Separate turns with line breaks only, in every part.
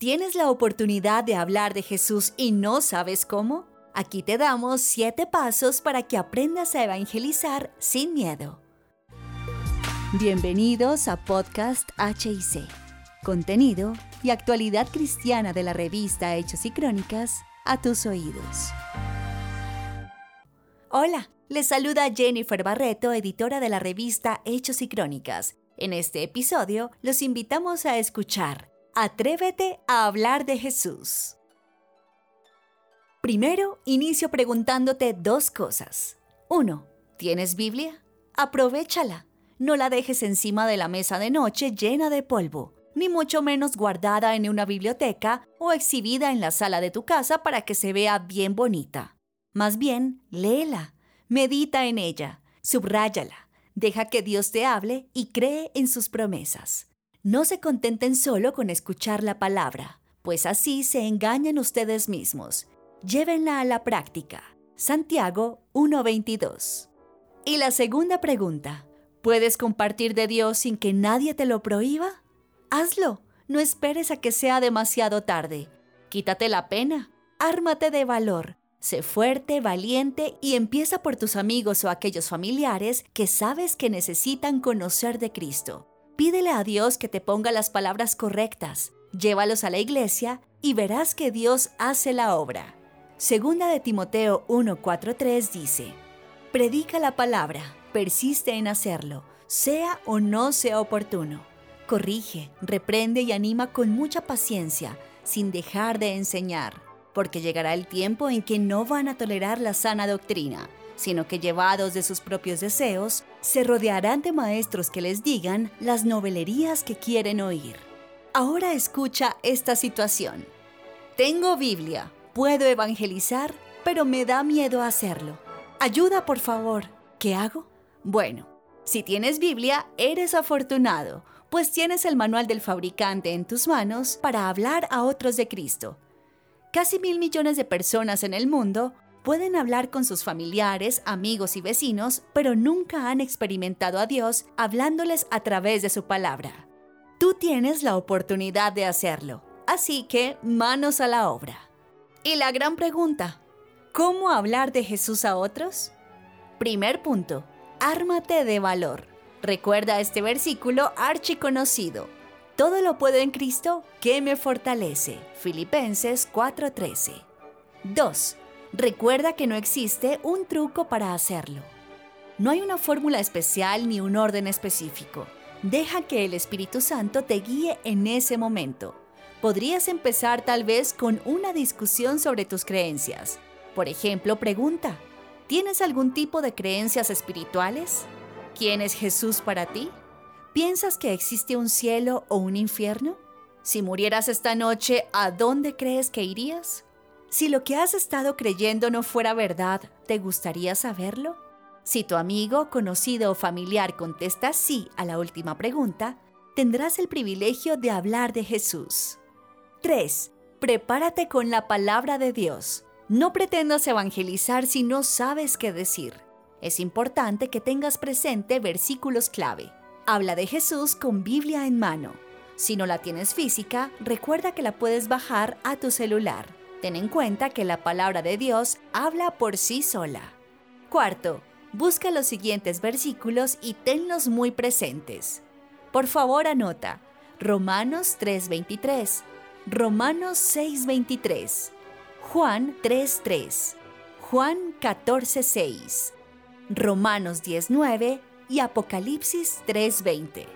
¿Tienes la oportunidad de hablar de Jesús y no sabes cómo? Aquí te damos 7 pasos para que aprendas a evangelizar sin miedo. Bienvenidos a Podcast HIC. Contenido y actualidad cristiana de la revista Hechos y Crónicas a tus oídos. Hola, les saluda Jennifer Barreto, editora de la revista Hechos y Crónicas. En este episodio los invitamos a escuchar Atrévete a hablar de Jesús. Primero, inicio preguntándote dos cosas. 1. ¿Tienes Biblia? Aprovechala. No la dejes encima de la mesa de noche llena de polvo, ni mucho menos guardada en una biblioteca o exhibida en la sala de tu casa para que se vea bien bonita. Más bien, léela, medita en ella, subráyala, deja que Dios te hable y cree en sus promesas. No se contenten solo con escuchar la palabra, pues así se engañan ustedes mismos. Llévenla a la práctica. Santiago 1:22. Y la segunda pregunta, ¿puedes compartir de Dios sin que nadie te lo prohíba? Hazlo, no esperes a que sea demasiado tarde. Quítate la pena, ármate de valor, sé fuerte, valiente y empieza por tus amigos o aquellos familiares que sabes que necesitan conocer de Cristo. Pídele a Dios que te ponga las palabras correctas, llévalos a la iglesia y verás que Dios hace la obra. Segunda de Timoteo 1:43 dice, Predica la palabra, persiste en hacerlo, sea o no sea oportuno. Corrige, reprende y anima con mucha paciencia, sin dejar de enseñar, porque llegará el tiempo en que no van a tolerar la sana doctrina sino que llevados de sus propios deseos, se rodearán de maestros que les digan las novelerías que quieren oír. Ahora escucha esta situación. Tengo Biblia, puedo evangelizar, pero me da miedo hacerlo. Ayuda, por favor. ¿Qué hago? Bueno, si tienes Biblia, eres afortunado, pues tienes el manual del fabricante en tus manos para hablar a otros de Cristo. Casi mil millones de personas en el mundo Pueden hablar con sus familiares, amigos y vecinos, pero nunca han experimentado a Dios hablándoles a través de su palabra. Tú tienes la oportunidad de hacerlo, así que manos a la obra. Y la gran pregunta, ¿cómo hablar de Jesús a otros? Primer punto, ármate de valor. Recuerda este versículo archiconocido. Todo lo puedo en Cristo que me fortalece. Filipenses 4:13. 2. Recuerda que no existe un truco para hacerlo. No hay una fórmula especial ni un orden específico. Deja que el Espíritu Santo te guíe en ese momento. Podrías empezar tal vez con una discusión sobre tus creencias. Por ejemplo, pregunta, ¿tienes algún tipo de creencias espirituales? ¿Quién es Jesús para ti? ¿Piensas que existe un cielo o un infierno? Si murieras esta noche, ¿a dónde crees que irías? Si lo que has estado creyendo no fuera verdad, ¿te gustaría saberlo? Si tu amigo, conocido o familiar contesta sí a la última pregunta, tendrás el privilegio de hablar de Jesús. 3. Prepárate con la palabra de Dios. No pretendas evangelizar si no sabes qué decir. Es importante que tengas presente versículos clave. Habla de Jesús con Biblia en mano. Si no la tienes física, recuerda que la puedes bajar a tu celular. Ten en cuenta que la palabra de Dios habla por sí sola. Cuarto, busca los siguientes versículos y tenlos muy presentes. Por favor anota Romanos 3:23, Romanos 6:23, Juan 3:3, Juan 14:6, Romanos 10:9 y Apocalipsis 3:20.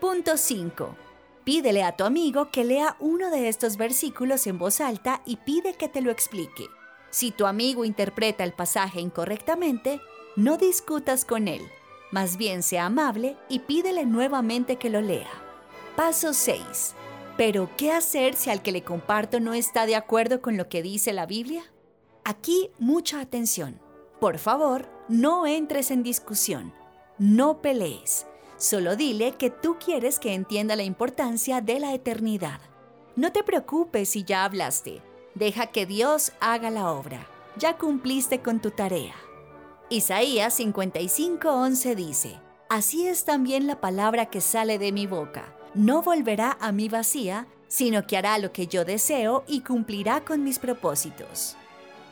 Punto 5. Pídele a tu amigo que lea uno de estos versículos en voz alta y pide que te lo explique. Si tu amigo interpreta el pasaje incorrectamente, no discutas con él. Más bien sea amable y pídele nuevamente que lo lea. Paso 6. Pero, ¿qué hacer si al que le comparto no está de acuerdo con lo que dice la Biblia? Aquí mucha atención. Por favor, no entres en discusión. No pelees. Solo dile que tú quieres que entienda la importancia de la eternidad. No te preocupes si ya hablaste. Deja que Dios haga la obra. Ya cumpliste con tu tarea. Isaías 55:11 dice, Así es también la palabra que sale de mi boca. No volverá a mí vacía, sino que hará lo que yo deseo y cumplirá con mis propósitos.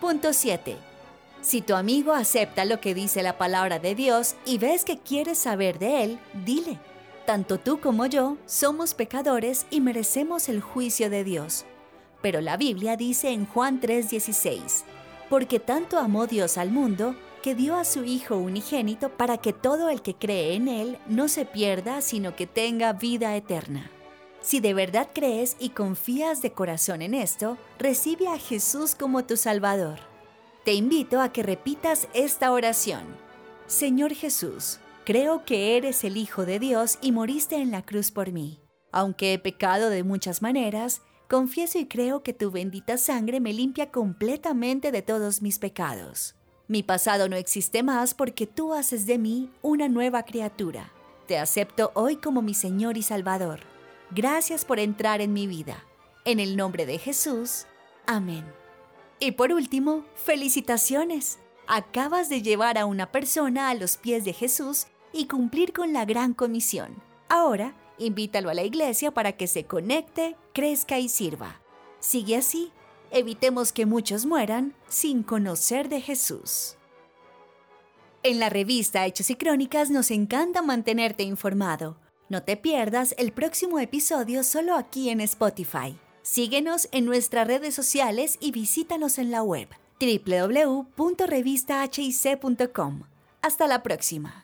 Punto 7. Si tu amigo acepta lo que dice la palabra de Dios y ves que quieres saber de él, dile. Tanto tú como yo somos pecadores y merecemos el juicio de Dios. Pero la Biblia dice en Juan 3:16, porque tanto amó Dios al mundo, que dio a su Hijo unigénito para que todo el que cree en Él no se pierda, sino que tenga vida eterna. Si de verdad crees y confías de corazón en esto, recibe a Jesús como tu Salvador. Te invito a que repitas esta oración. Señor Jesús, creo que eres el Hijo de Dios y moriste en la cruz por mí. Aunque he pecado de muchas maneras, confieso y creo que tu bendita sangre me limpia completamente de todos mis pecados. Mi pasado no existe más porque tú haces de mí una nueva criatura. Te acepto hoy como mi Señor y Salvador. Gracias por entrar en mi vida. En el nombre de Jesús. Amén. Y por último, felicitaciones. Acabas de llevar a una persona a los pies de Jesús y cumplir con la gran comisión. Ahora, invítalo a la iglesia para que se conecte, crezca y sirva. Sigue así evitemos que muchos mueran sin conocer de Jesús. En la revista Hechos y Crónicas nos encanta mantenerte informado. No te pierdas el próximo episodio solo aquí en Spotify. Síguenos en nuestras redes sociales y visítanos en la web www.revistahic.com. Hasta la próxima.